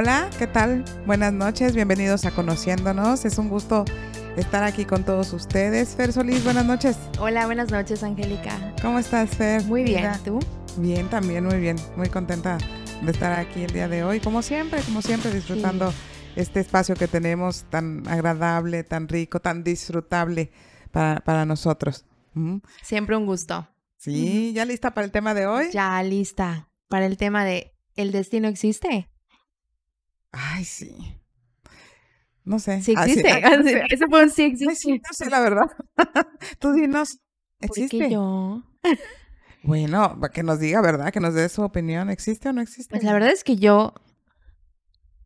Hola, ¿qué tal? Buenas noches, bienvenidos a Conociéndonos. Es un gusto estar aquí con todos ustedes. Fer Solís, buenas noches. Hola, buenas noches, Angélica. ¿Cómo estás, Fer? Muy bien, ¿tú? Bien, también, muy bien. Muy contenta de estar aquí el día de hoy. Como siempre, como siempre, disfrutando este espacio que tenemos tan agradable, tan rico, tan disfrutable para, nosotros. Siempre un gusto. Sí, ¿ya lista para el tema de hoy? Ya lista para el tema de ¿el destino existe? Ay, sí. No sé. Sí existe. Ah, sí, Ese fue un sí existe. No sé, la verdad. Tú dinos, ¿existe? ¿Por yo? Bueno, que nos diga, ¿verdad? Que nos dé su opinión. ¿Existe o no existe? Pues la verdad es que yo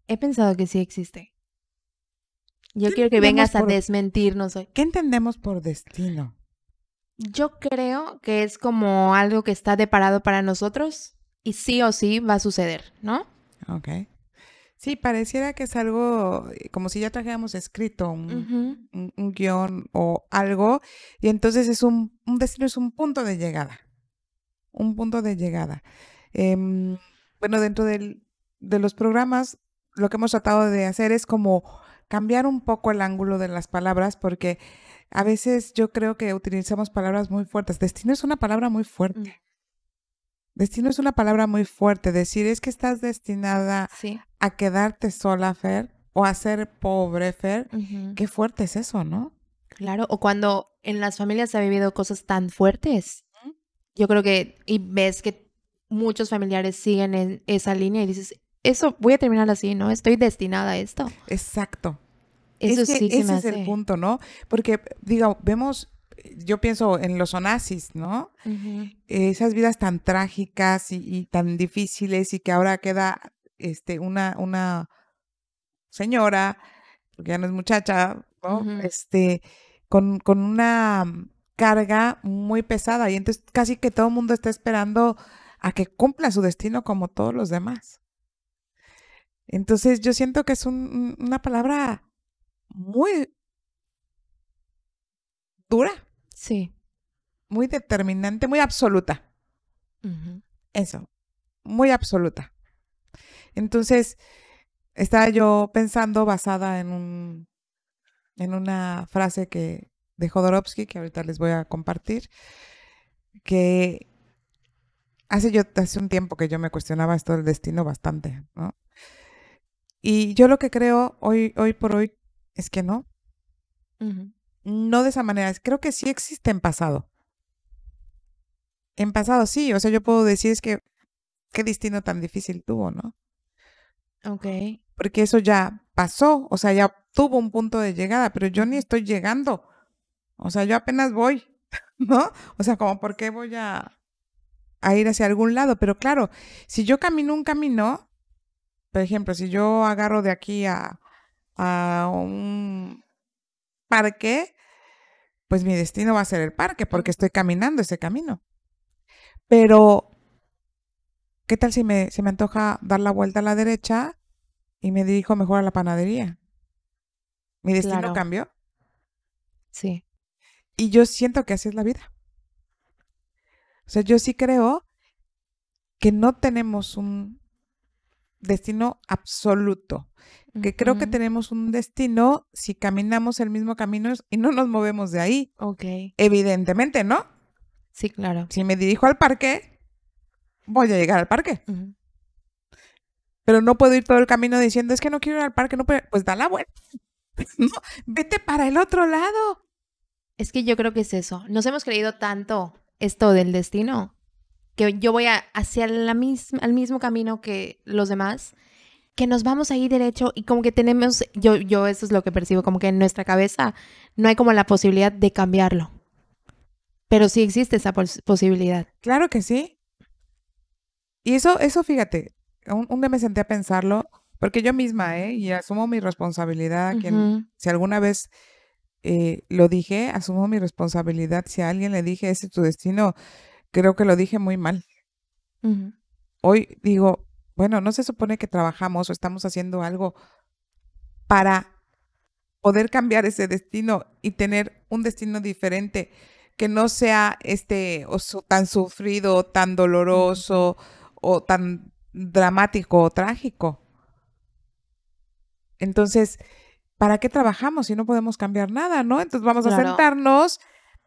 he pensado que sí existe. Yo quiero que vengas a desmentirnos hoy. ¿Qué entendemos por destino? Yo creo que es como algo que está deparado para nosotros y sí o sí va a suceder, ¿no? Ok. Sí, pareciera que es algo eh, como si ya trajéramos escrito un, guion o algo, y entonces es un, un, destino, es un punto de llegada. Un punto de llegada. Em, bueno, dentro del, de los programas, lo que hemos tratado de hacer es como cambiar un poco el ángulo de las palabras, porque a veces yo creo que utilizamos palabras muy fuertes. Destino es una palabra muy fuerte. Destino es una palabra muy fuerte. Decir es que estás destinada a quedarte sola, Fer, o a ser pobre, Fer. Qué fuerte es eso, ¿no? Claro, o cuando en las familias se ha vivido cosas tan fuertes. Yo creo que, y ves que muchos familiares siguen en esa línea y dices, eso voy a terminar así, ¿no? Estoy destinada a esto. Exacto. Eso sí ese es el punto, ¿no? Porque, digo, vemos yo pienso en los onazis, ¿no? Esas vidas tan trágicas y, tan difíciles y que ahora queda este, una, una señora, porque ya no es muchacha, ¿no? Este, con, con una carga muy pesada y entonces casi que todo el mundo está esperando a que cumpla su destino como todos los demás. Entonces yo siento que es una palabra muy dura. Sí. Muy determinante, muy absoluta. Eso, muy absoluta. Entonces, estaba yo pensando basada en un en una frase que de Jodorowsky que ahorita les voy a compartir que hace yo hace un tiempo que yo me cuestionaba esto del destino bastante, ¿no? Y yo lo que creo hoy hoy por hoy es que no no de esa manera. Creo que sí existe en pasado. En pasado sí, o sea, yo puedo decir es que qué destino tan difícil tuvo, ¿no? Ok. Porque eso ya pasó, o sea, ya tuvo un punto de llegada, pero yo ni estoy llegando. O sea, yo apenas voy, ¿no? O sea, como por qué voy a, a ir hacia algún lado. Pero claro, si yo camino un camino, por ejemplo, si yo agarro de aquí a, a un parque, pues mi destino va a ser el parque porque estoy caminando ese camino. Pero, ¿qué tal si me, me antoja dar la vuelta a la derecha y me dirijo mejor a la panadería? ¿Mi destino cambió? Sí. Y yo siento que así es la vida. O sea, yo sí creo que no tenemos un destino absoluto que creo que tenemos un destino si caminamos el mismo camino y no nos movemos de ahí. Ok. Evidentemente, ¿no? Sí, claro. Si me dirijo al parque, voy a llegar al parque. Pero no puedo ir todo el camino diciendo, es que no quiero ir al parque, no pues da la vuelta. no, vete para el otro lado. Es que yo creo que es eso. Nos hemos creído tanto esto del destino que yo voy a hacia la misma, al mismo camino que los demás que nos vamos a ir derecho y como que tenemos, yo, yo eso es lo que percibo, como que en nuestra cabeza no hay como la posibilidad de cambiarlo. Pero sí existe esa posibilidad. Claro que sí. Y eso, eso fíjate, un, día me senté a pensarlo, porque yo misma, ¿eh? Y asumo mi responsabilidad, quien, si alguna vez eh, lo dije, asumo mi responsabilidad. Si a alguien le dije, ese es tu destino, creo que lo dije muy mal. Hoy digo, bueno, no se supone que trabajamos o estamos haciendo algo para poder cambiar ese destino y tener un destino diferente que no sea este o tan sufrido, tan doloroso o tan dramático o trágico. Entonces, ¿para qué trabajamos si no podemos cambiar nada, no? Entonces vamos a sentarnos,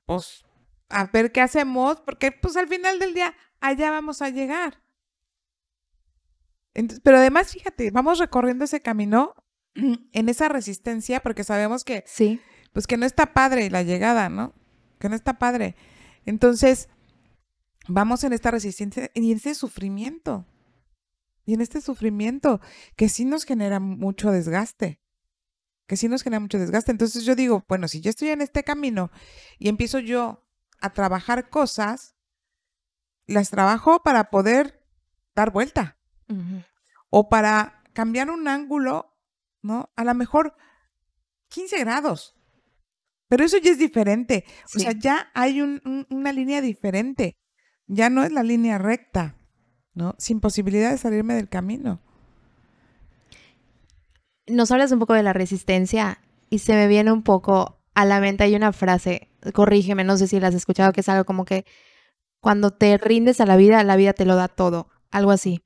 pues, a ver qué hacemos, porque pues al final del día allá vamos a llegar. Pero además, fíjate, vamos recorriendo ese camino en esa resistencia, porque sabemos que, sí. pues que no está padre la llegada, ¿no? Que no está padre. Entonces, vamos en esta resistencia y en ese sufrimiento. Y en este sufrimiento que sí nos genera mucho desgaste. Que sí nos genera mucho desgaste. Entonces yo digo, bueno, si yo estoy en este camino y empiezo yo a trabajar cosas, las trabajo para poder dar vuelta. O para cambiar un ángulo, ¿no? A lo mejor 15 grados. Pero eso ya es diferente. O sea, ya hay una línea diferente. Ya no es la línea recta, ¿no? Sin posibilidad de salirme del camino. Nos hablas un poco de la resistencia y se me viene un poco a la mente. Hay una frase, corrígeme, no sé si la has escuchado, que es algo como que cuando te rindes a la vida, la vida te lo da todo, algo así.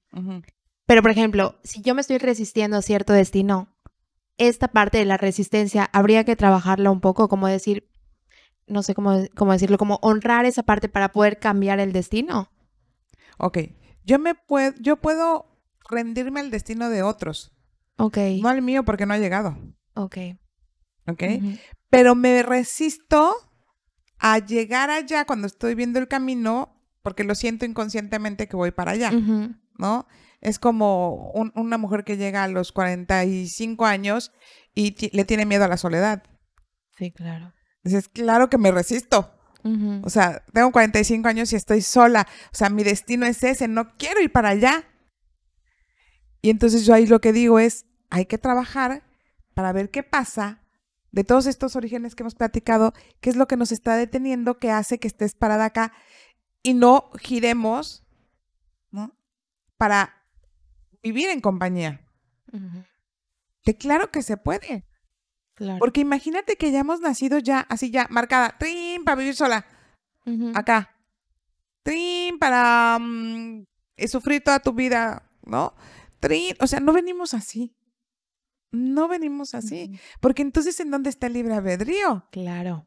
Pero, por ejemplo, si yo me estoy resistiendo a cierto destino, esta parte de la resistencia habría que trabajarla un poco, como decir, no sé cómo, cómo decirlo, como honrar esa parte para poder cambiar el destino. Ok, yo me puedo, yo puedo rendirme al destino de otros. Ok. No al mío porque no ha llegado. Ok. Ok. Pero me resisto a llegar allá cuando estoy viendo el camino porque lo siento inconscientemente que voy para allá, ¿no? Es como una mujer que llega a los 45 años y le tiene miedo a la soledad. Sí, claro. Dices, claro que me resisto. O sea, tengo 45 años y estoy sola. O sea, mi destino es ese, no quiero ir para allá. Y entonces yo ahí lo que digo es, hay que trabajar para ver qué pasa de todos estos orígenes que hemos platicado, qué es lo que nos está deteniendo, que hace que estés parada acá y no giremos, ¿no? Para vivir en compañía. Que claro que se puede. Porque imagínate que ya hemos nacido ya, así ya, marcada, trim, para vivir sola. Acá. Trim, para mm, sufrir toda tu vida, ¿no? Trim, o sea, no venimos así. No venimos así. Porque entonces, ¿en dónde está el libre albedrío? Claro.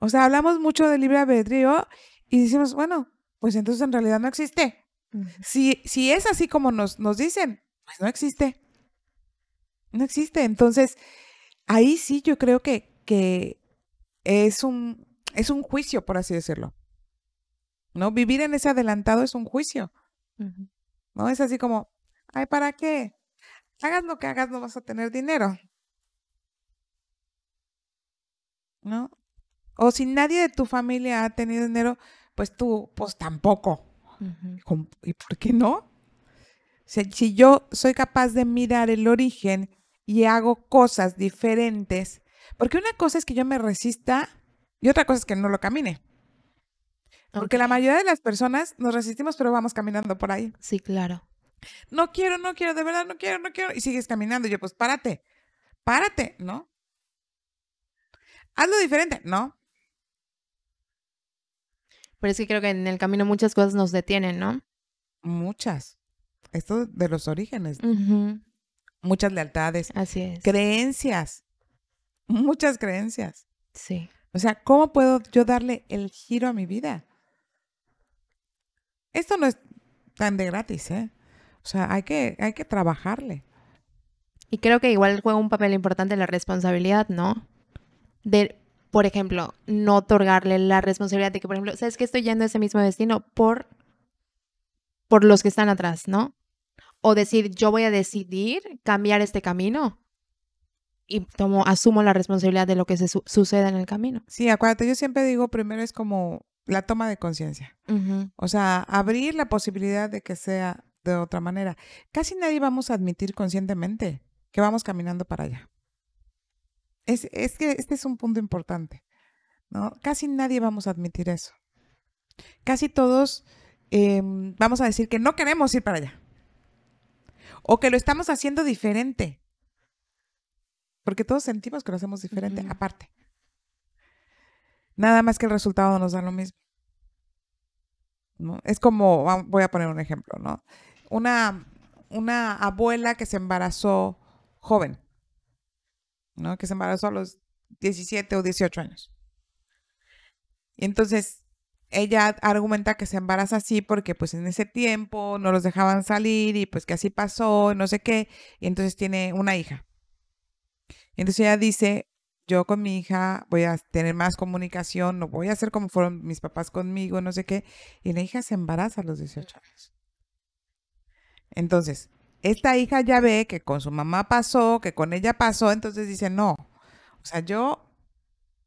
O sea, hablamos mucho de libre albedrío y decimos, bueno, pues entonces en realidad no existe. si, si es así como nos, nos dicen, pues no existe. No existe. Entonces, ahí sí yo creo que, que es, un, es un juicio, por así decirlo. ¿No? Vivir en ese adelantado es un juicio. ¿No? Es así como, ay, ¿para qué? Hagas lo que hagas, no vas a tener dinero. ¿No? O si nadie de tu familia ha tenido dinero, pues tú, pues tampoco. ¿Y por qué no? si yo soy capaz de mirar el origen y hago cosas diferentes. Porque una cosa es que yo me resista y otra cosa es que no lo camine. Porque la mayoría de las personas nos resistimos, pero vamos caminando por ahí. Sí, claro. No quiero, no quiero, de verdad no quiero, no quiero. Y sigues caminando. Y yo, pues párate, párate, ¿no? Hazlo diferente, ¿no? Pero es que creo que en el camino muchas cosas nos detienen, ¿no? Muchas. Esto de los orígenes muchas lealtades. Así es. Creencias, muchas creencias. Sí. O sea, ¿cómo puedo yo darle el giro a mi vida? Esto no es tan de gratis, ¿eh? O sea, hay que, hay que trabajarle. Y creo que igual juega un papel importante la responsabilidad, ¿no? De, por ejemplo, no otorgarle la responsabilidad de que, por ejemplo, ¿sabes que estoy yendo a ese mismo destino por, por los que están atrás, ¿no? o decir, yo voy a decidir cambiar este camino y tomo, asumo la responsabilidad de lo que se suceda en el camino. Sí, acuérdate, yo siempre digo, primero es como la toma de conciencia. O sea, abrir la posibilidad de que sea de otra manera. Casi nadie vamos a admitir conscientemente que vamos caminando para allá. Es, es que este es un punto importante, ¿no? Casi nadie vamos a admitir eso. Casi todos em, vamos a decir que no queremos ir para allá o que lo estamos haciendo diferente. Porque todos sentimos que lo hacemos diferente, aparte. Nada más que el resultado nos da lo mismo. ¿No? Es como, voy a poner un ejemplo, ¿no? Una, una abuela que se embarazó joven, ¿no? Que se embarazó a los 17 o 18 años. Y entonces ella argumenta que se embaraza así porque pues en ese tiempo no los dejaban salir y pues que así pasó, no sé qué, y entonces tiene una hija. Entonces ella dice, yo con mi hija voy a tener más comunicación, no voy a hacer como fueron mis papás conmigo, no sé qué, y la hija se embaraza a los 18 años. Entonces, esta hija ya ve que con su mamá pasó, que con ella pasó, entonces dice, no, o sea, yo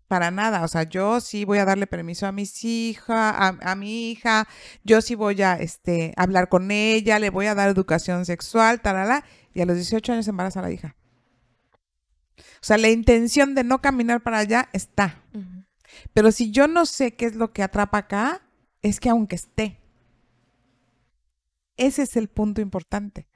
para nada, o sea, yo sí voy a darle permiso a mis hijas, a, mi hija, yo sí voy a este, hablar con ella, le voy a dar educación sexual, tarala, y a los 18 años embaraza la hija. O sea, la intención de no caminar para allá está. Pero si yo no sé qué es lo que atrapa acá, es que aunque esté. Ese es el punto importante.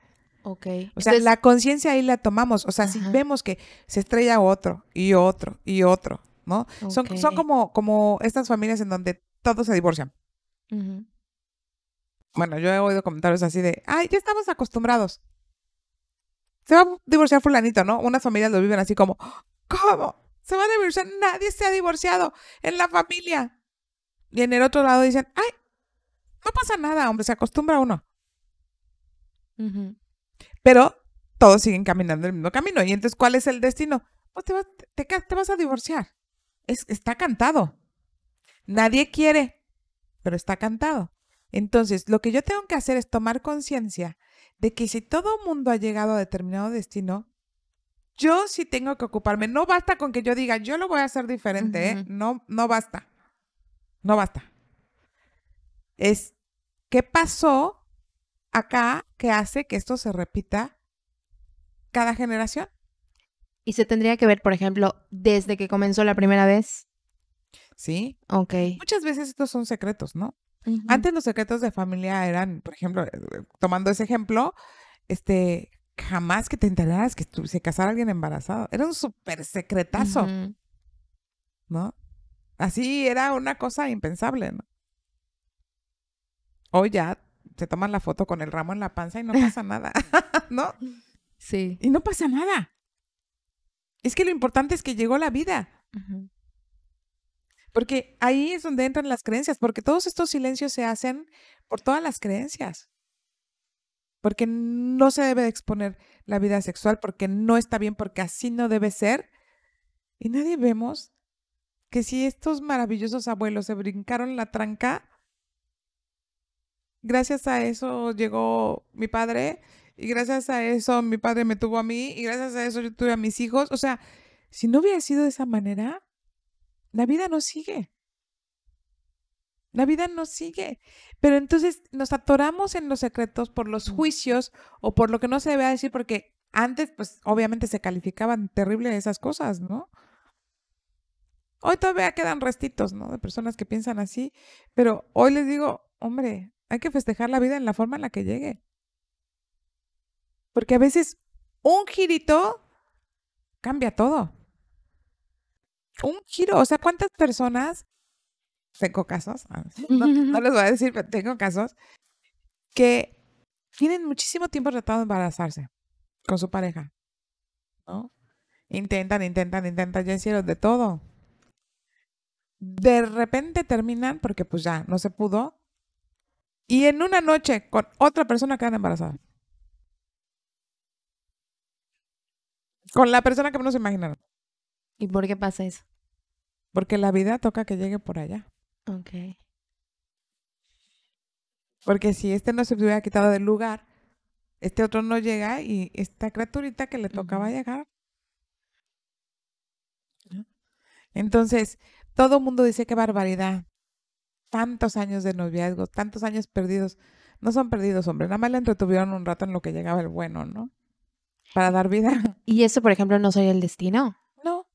Ok. O sea, la conciencia ahí la tomamos. O sea, si vemos que se estrella otro y otro y otro, ¿no? Son, son como, como estas familias en donde todos se divorcian. Bueno, yo he oído comentarios así de, ay, ya estamos acostumbrados. Se va a divorciar fulanito, ¿no? Unas familias lo viven así como, ¿cómo? Se va a divorciar, nadie se ha divorciado en la familia. Y en el otro lado dicen, ay, no pasa nada, hombre, se acostumbra uno. Pero todos siguen caminando el mismo camino. Y entonces, ¿cuál es el destino? Pues te vas, te, vas a divorciar. Es, está cantado. Nadie quiere, pero está cantado. Entonces, lo que yo tengo que hacer es tomar conciencia de que si todo mundo ha llegado a determinado destino, yo sí tengo que ocuparme. No basta con que yo diga, yo lo voy a hacer diferente, ¿eh? No, no basta. No basta. Es, ¿qué pasó acá que hace que esto se repita cada generación. ¿Y se tendría que ver, por ejemplo, desde que comenzó la primera vez? Sí. Ok. Muchas veces estos son secretos, ¿no? Antes los secretos de familia eran, por ejemplo, eh, tomando ese ejemplo, este, jamás que te enteraras que se casara alguien embarazado. Era un súper secretazo, ¿no? Así era una cosa impensable, ¿no? Hoy ya se toman la foto con el ramo en la panza y no pasa nada, ¿no? Sí. Y no pasa nada. Es que lo importante es que llegó la vida. Porque ahí es donde entran las creencias, porque todos estos silencios se hacen por todas las creencias. Porque no se debe exponer la vida sexual, porque no está bien, porque así no debe ser. Y nadie vemos que si estos maravillosos abuelos se brincaron la tranca, gracias a eso llegó mi padre y gracias a eso mi padre me tuvo a mí y gracias a eso yo tuve a mis hijos. O sea, si no hubiera sido de esa manera, la vida no sigue. La vida no sigue. Pero entonces nos atoramos en los secretos por los juicios o por lo que no se debe decir porque antes pues obviamente se calificaban terrible esas cosas, ¿no? Hoy todavía quedan restitos, ¿no? De personas que piensan así, pero hoy les digo, hombre, hay que festejar la vida en la forma en la que llegue. Porque a veces un girito cambia todo. Un giro, o sea, ¿cuántas personas, tengo casos, no, les voy a decir, pero tengo casos, que tienen muchísimo tiempo tratando de embarazarse con su pareja, ¿no? Intentan, intentan, intentan, ya hicieron de todo. De repente terminan porque pues ya no se pudo y en una noche con otra persona quedan embarazadas. Con la persona que no se imaginaron. ¿Y por qué pasa eso? Porque la vida toca que llegue por allá. Ok. Porque si este no se hubiera quitado del lugar, este otro no llega y esta criaturita que le tocaba llegar. Entonces, todo el mundo dice qué barbaridad tantos años de noviazgo, tantos años perdidos. No son perdidos, hombre. Nada más le entretuvieron un rato en lo que llegaba el bueno, ¿no? Para dar vida. ¿Y eso, por ejemplo, no sería el destino? No.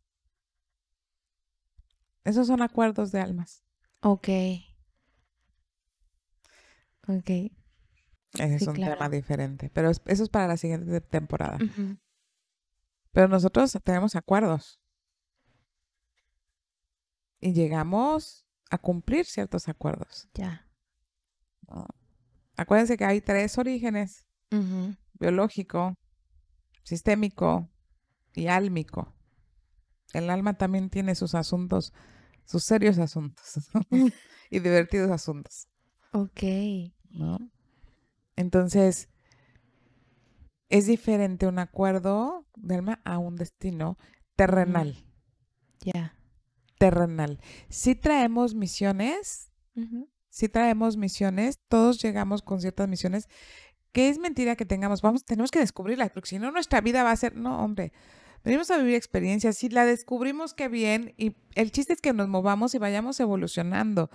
Esos son acuerdos de almas. Ok. Ok. Ese es un tema diferente. Pero eso es para la siguiente temporada. Pero nosotros tenemos acuerdos. Y llegamos a cumplir ciertos acuerdos. Ya. Acuérdense que hay tres orígenes, biológico, sistémico y álmico. El alma también tiene sus asuntos, sus serios asuntos y divertidos asuntos. Ok. ¿No? Entonces, es diferente un acuerdo de alma a un destino terrenal. Ya. Terrenal. Si traemos misiones, si traemos misiones, todos llegamos con ciertas misiones, que es mentira que tengamos, vamos, tenemos que descubrirlas, porque si no nuestra vida va a ser, no, hombre, venimos a vivir experiencias, si la descubrimos, qué bien, y el chiste es que nos movamos y vayamos evolucionando,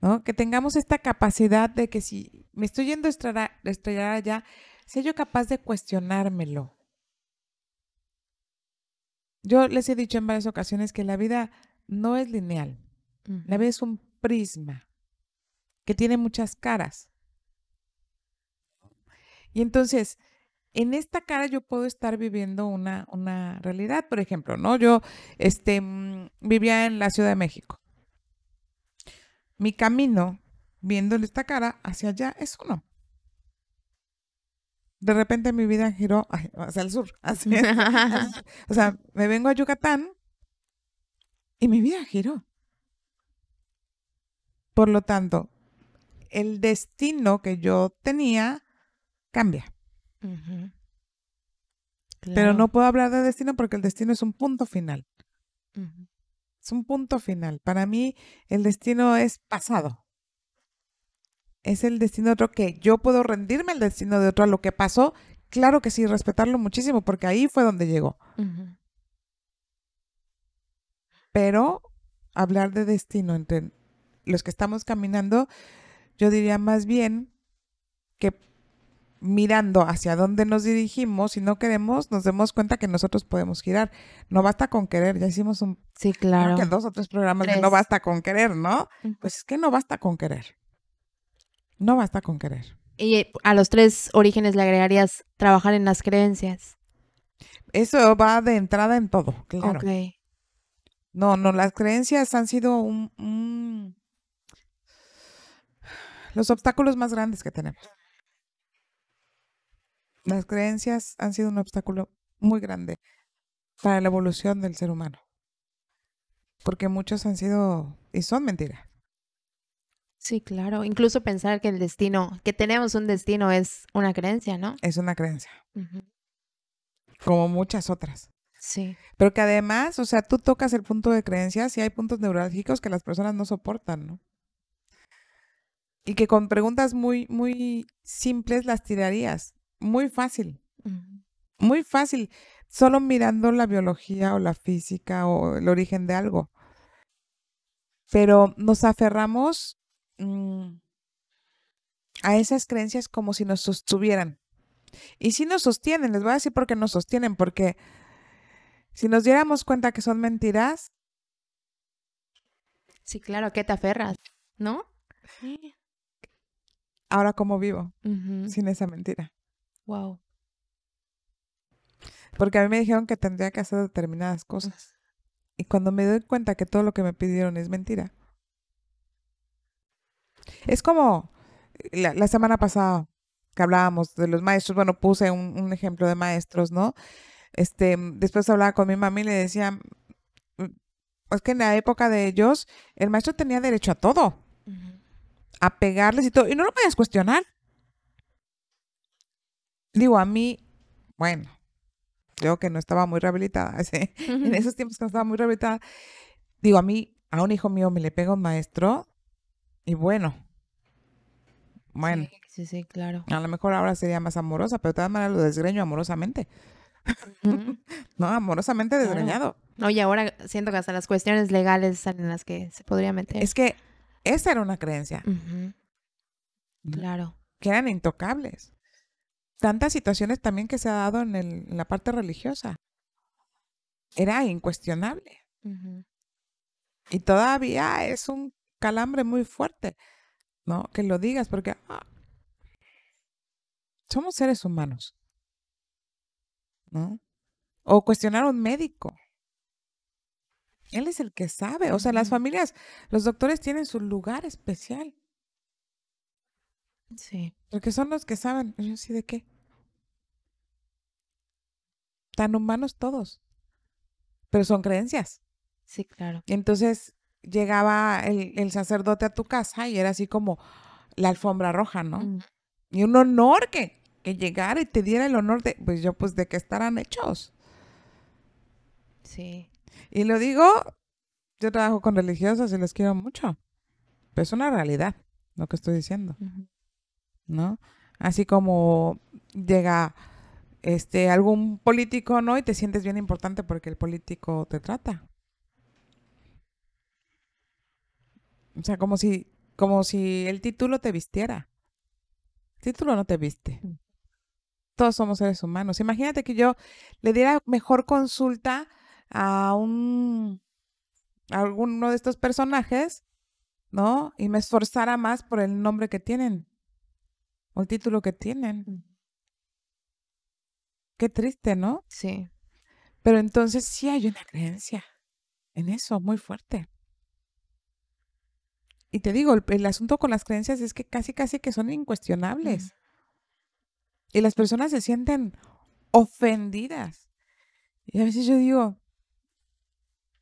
¿no? Que tengamos esta capacidad de que si me estoy yendo a estrellar, estrellar allá, sea yo capaz de cuestionármelo. Yo les he dicho en varias ocasiones que la vida no es lineal, la vida es un prisma que tiene muchas caras. Y entonces, en esta cara yo puedo estar viviendo una, una realidad, por ejemplo, ¿no? Yo este, mm, vivía en la Ciudad de México. Mi camino, viendo en esta cara, hacia allá es uno. De repente mi vida giró hacia el sur. o sea, me vengo a Yucatán y mi vida giró. Por lo tanto, el destino que yo tenía cambia. Pero no puedo hablar de destino porque el destino es un punto final. Es un punto final. Para mí el destino es pasado. Es el destino de otro que yo puedo rendirme el destino de otro a lo que pasó. Claro que sí, respetarlo muchísimo porque ahí fue donde llegó. Pero hablar de destino entre los que estamos caminando, yo diría más bien que mirando hacia dónde nos dirigimos, si no queremos, nos demos cuenta que nosotros podemos girar. No basta con querer, ya hicimos un... Sí, claro. Que dos o tres programas de no basta con querer, ¿no? Pues es que no basta con querer. No basta con querer. Y a los tres orígenes le agregarías trabajar en las creencias. Eso va de entrada en todo, claro. No, no, las creencias han sido un los obstáculos más grandes que tenemos. Las creencias han sido un obstáculo muy grande para la evolución del ser humano. Porque muchos han sido y son mentiras. Sí, claro. Incluso pensar que el destino, que tenemos un destino es una creencia, ¿no? Es una creencia. Como muchas otras. Sí. Pero que además, o sea, tú tocas el punto de creencias y hay puntos neurálgicos que las personas no soportan, ¿no? y que con preguntas muy, muy simples las tirarías. Muy fácil. Muy fácil. Solo mirando la biología o la física o el origen de algo. Pero nos aferramos mm, a esas creencias como si nos sostuvieran. Y si nos sostienen, les voy a decir por qué nos sostienen, porque si nos diéramos cuenta que son mentiras. Sí, claro, que te aferras, ¿no? Ahora cómo vivo sin esa mentira. Wow. Porque a mí me dijeron que tendría que hacer determinadas cosas. Y cuando me doy cuenta que todo lo que me pidieron es mentira. Es como la, semana pasada que hablábamos de los maestros, bueno, puse un, ejemplo de maestros, ¿no? Este, después hablaba con mi mamá y le decía, mm, es que en la época de ellos, el maestro tenía derecho a todo a pegarles y todo, y no lo puedes cuestionar. Digo, a mí, bueno, yo que no estaba muy rehabilitada, en esos tiempos que no estaba muy rehabilitada, digo, a mí, a un hijo mío me le pega un maestro, y bueno, bueno. Sí, sí, claro. A lo mejor ahora sería más amorosa, pero de todas maneras lo desgreño amorosamente. no, amorosamente desgreñado. No, y ahora siento que hasta las cuestiones legales en las que se podría meter. Es que esa era una creencia. Claro. Que eran intocables. Tantas situaciones también que se ha dado en, la parte religiosa. Era incuestionable. Y todavía es un calambre muy fuerte, ¿no? Que lo digas, porque ah, somos seres humanos, ¿no? O cuestionar a un médico. Él es el que sabe. O sea, las familias, los doctores tienen su lugar especial. Sí. Porque son los que saben. Yo sí de qué. Tan humanos todos. pero son creencias. Sí, claro. Y entonces llegaba el, el sacerdote a tu casa y era así como la alfombra roja, ¿no? Mm, Y un honor que, que llegara y te diera el honor de, pues yo, pues de que estarán hechos. Sí. Y lo digo, yo trabajo con religiosos y les quiero mucho. Pero es una realidad lo que estoy diciendo. ¿no? Así como llega este algún político, ¿no? Y te sientes bien importante porque el político te trata. O sea, como si, como si el título te vistiera. El título no te viste. Mm. Todos somos seres humanos. Imagínate que yo le diera mejor consulta a un a alguno de estos personajes, ¿no? Y me esforzara más por el nombre que tienen o el título que tienen. Mm. Qué triste, ¿no? Sí. Pero entonces sí hay una creencia en eso muy fuerte. Y te digo, el, el asunto con las creencias es que casi, casi que son incuestionables. Y las personas se sienten ofendidas. Y a veces yo digo,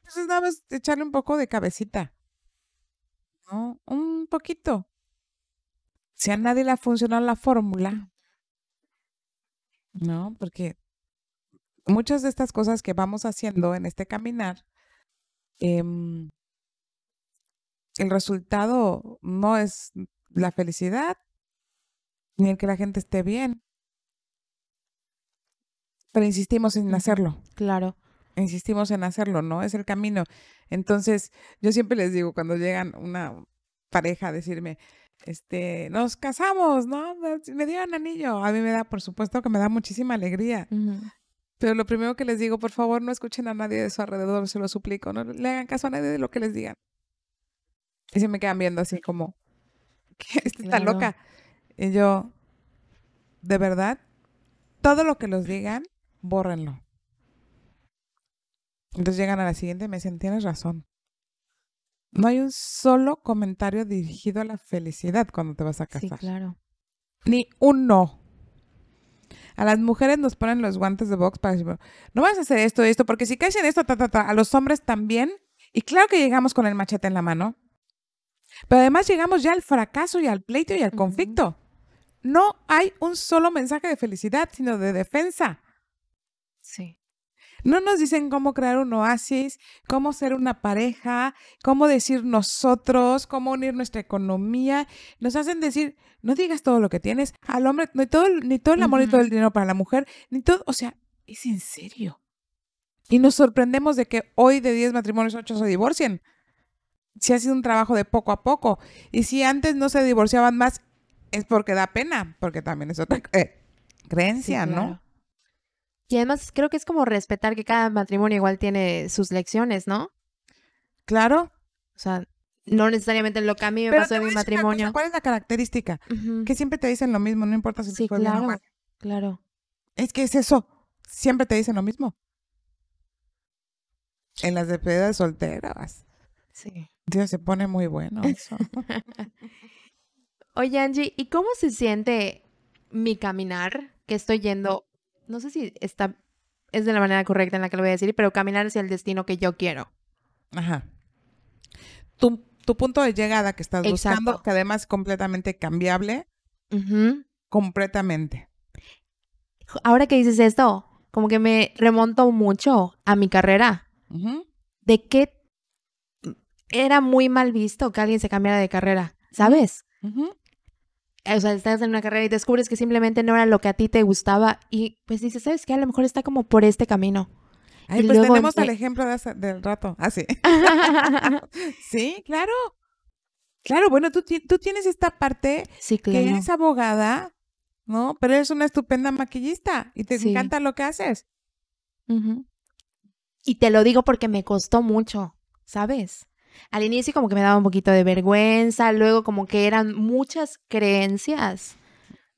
pues es nada más echarle un poco de cabecita. ¿No? Un poquito. Si a nadie le ha funcionado la fórmula, ¿no? Porque muchas de estas cosas que vamos haciendo en este caminar, em, el resultado no es la felicidad, ni el que la gente esté bien. Pero insistimos en hacerlo, Claro. insistimos en hacerlo, ¿no? Es el camino. Entonces, yo siempre les digo cuando llegan una pareja a decirme, este, nos casamos, ¿no? Me- dieron anillo. A mí me da, por supuesto que me da muchísima alegría. Ujú. Pero lo primero que les digo, por favor, no escuchen a nadie de su alrededor, se lo suplico, no le hagan caso a nadie de lo que les digan. Y se me quedan viendo así como, ¿qué? Esta está loca. Y yo, de verdad, todo lo que los digan, bórrenlo. Entonces llegan a la siguiente y me dicen, tienes razón. No hay un solo comentario dirigido a la felicidad cuando te vas a Sí, casar. claro. Ni un no. A las mujeres nos ponen los guantes de box para decir, no vas a hacer esto, esto, porque si caes en esto, ta, ta, ta. A los hombres también. Y claro que llegamos con el machete en la mano. Pero además llegamos ya al fracaso y al pleito y al conflicto. No hay un solo mensaje de felicidad, sino de defensa. No nos dicen cómo crear un oasis, cómo ser una pareja, cómo decir nosotros, cómo unir nuestra economía. Nos hacen decir, no digas todo lo que tienes al hombre, ni todo, el- ni todo el amor ni todo el dinero para la mujer, ni todo, o sea, es en serio. Y nos sorprendemos de que hoy de 10 matrimonios 8 se divorcien. Si ha sido un trabajo de poco a poco. Y si antes no se divorciaban más, es porque da pena, porque también es otra eh, Sí, creencia, ¿no? Y además creo que es como respetar que cada matrimonio igual tiene sus lecciones, ¿no? Claro. O sea, no necesariamente lo que a mí me Pero pasó en mi cosa, matrimonio. ¿Cuál es la característica? Que siempre te dicen lo mismo, no importa si Sí, fue claro. Claro. Es que es eso. Siempre te dicen lo mismo. En las despedidas solteras. Sí. Dios, se pone muy bueno eso. Oye, Angie, ¿y cómo se siente mi caminar? Que estoy yendo, no sé si está, es de la manera correcta en la que lo voy a decir, pero caminar hacia el destino que yo quiero. Ajá. Tu, tu punto de llegada que estás buscando, que además es completamente cambiable, Ujú. completamente. Ahora que dices esto, como que me remonto mucho a mi carrera. De que era muy mal visto que alguien se cambiara de carrera, ¿sabes? Ujú. O sea, estás en una carrera y descubres que simplemente no era lo que a ti te gustaba y pues dices, ¿sabes qué? A lo mejor está como por este camino. Ay, Y pues luego tenemos empe- el ejemplo de hace- del rato. Ah, sí. sí, claro. Claro, bueno, tú, tú tienes esta parte sí, que eres abogada, ¿no? Pero eres una estupenda maquillista y te Sí. encanta lo que haces. Ujú. Y te lo digo porque me costó mucho, ¿sabes? Al inicio como que me daba un poquito de vergüenza, luego como que eran muchas creencias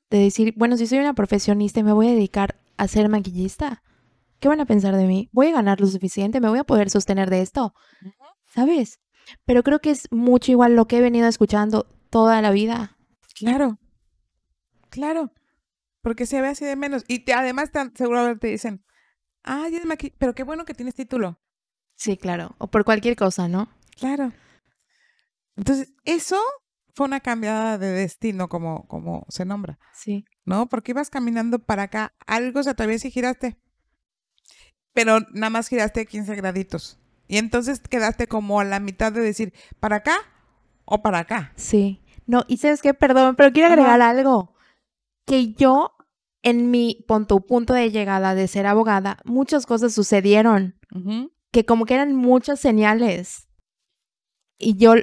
de decir, bueno, si soy una profesionista y me voy a dedicar a ser maquillista, ¿qué van a pensar de mí? ¿Voy a ganar lo suficiente? ¿Me voy a poder sostener de esto? ¿Sabes? Pero creo que es mucho igual lo que he venido escuchando toda la vida. Claro, claro, porque se ve así de menos. Y te- además tan seguramente te dicen, ay, maqui- pero qué bueno que tienes título. Sí, claro. O por cualquier cosa, ¿no? Claro. Entonces, eso fue una cambiada de destino, como, como se nombra. Sí. ¿No? Porque ibas caminando para acá, algo se atraviesa y giraste. Pero nada más giraste 15 graditos. Y entonces quedaste como a la mitad de decir, ¿para acá o para acá? Sí. No, y sabes qué, perdón, pero quiero agregar algo. Que yo, en mi punto, punto de llegada de ser abogada, muchas cosas sucedieron. Que como que eran muchas señales. Y yo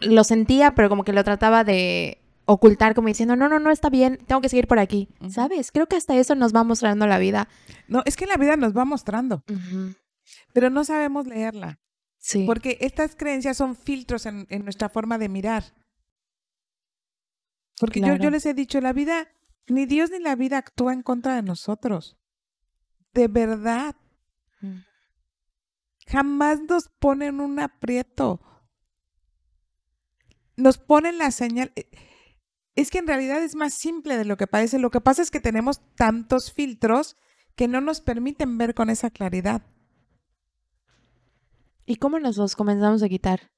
lo sentía, pero como que lo trataba de ocultar, como diciendo, no, no, no está bien, tengo que seguir por aquí. ¿Sabes? Creo que hasta eso nos va mostrando la vida. No, es que la vida nos va mostrando, pero no sabemos leerla. Sí. Porque estas creencias son filtros en, nuestra forma de mirar. Porque yo, yo les he dicho, la vida, ni Dios ni la vida actúa en contra de nosotros. De verdad. Mm. Jamás nos ponen un aprieto nos ponen la señal. Eh, es que en realidad es más simple de lo que parece. Lo que pasa es que tenemos tantos filtros que no nos permiten ver con esa claridad. ¿Y cómo nos los comenzamos a quitar?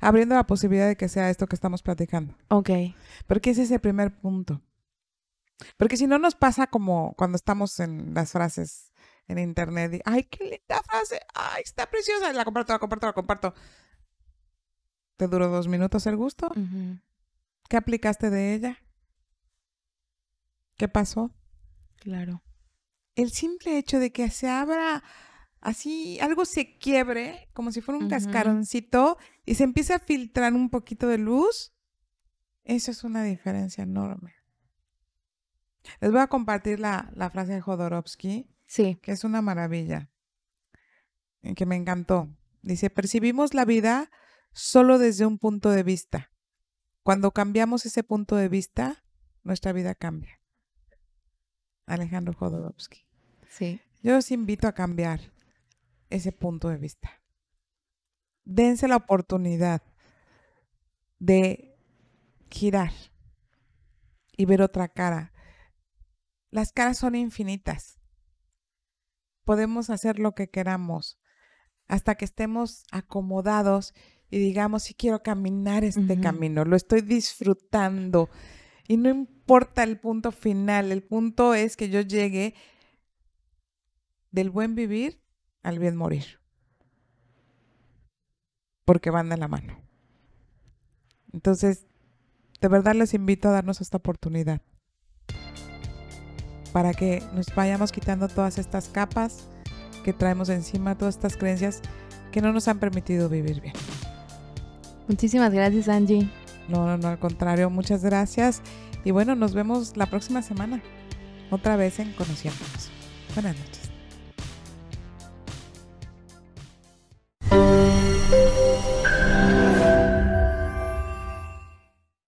Abriendo la posibilidad de que sea esto que estamos platicando. Ok. Porque ese es el primer punto. Porque si no nos pasa como cuando estamos en las frases en internet y, ay, qué linda frase, ay, está preciosa, la comparto, la comparto, la comparto. ¿Te duró dos minutos el gusto? ¿Qué aplicaste de ella? ¿Qué pasó? Claro. El simple hecho de que se abra así, algo se quiebre, como si fuera un cascaroncito, y se empiece a filtrar un poquito de luz, eso es una diferencia enorme. Les voy a compartir la, la frase de Jodorowsky, sí. que es una maravilla, que me encantó. Dice, percibimos la vida solo desde un punto de vista. Cuando cambiamos ese punto de vista, nuestra vida cambia. Alejandro Jodorowsky. Sí. Yo os invito a cambiar ese punto de vista. Dense la oportunidad de girar y ver otra cara. Las caras son infinitas. Podemos hacer lo que queramos hasta que estemos acomodados y digamos, si quiero caminar este camino, lo estoy disfrutando. Y no importa el punto final, el punto es que yo llegue del buen vivir al bien morir. Porque van de la mano. Entonces, de verdad les invito a darnos esta oportunidad para que nos vayamos quitando todas estas capas que traemos encima, todas estas creencias que no nos han permitido vivir bien. Muchísimas gracias, Angie. No, no, no, al contrario, muchas gracias. Y bueno, nos vemos la próxima semana, otra vez en Conociéndonos. Buenas noches.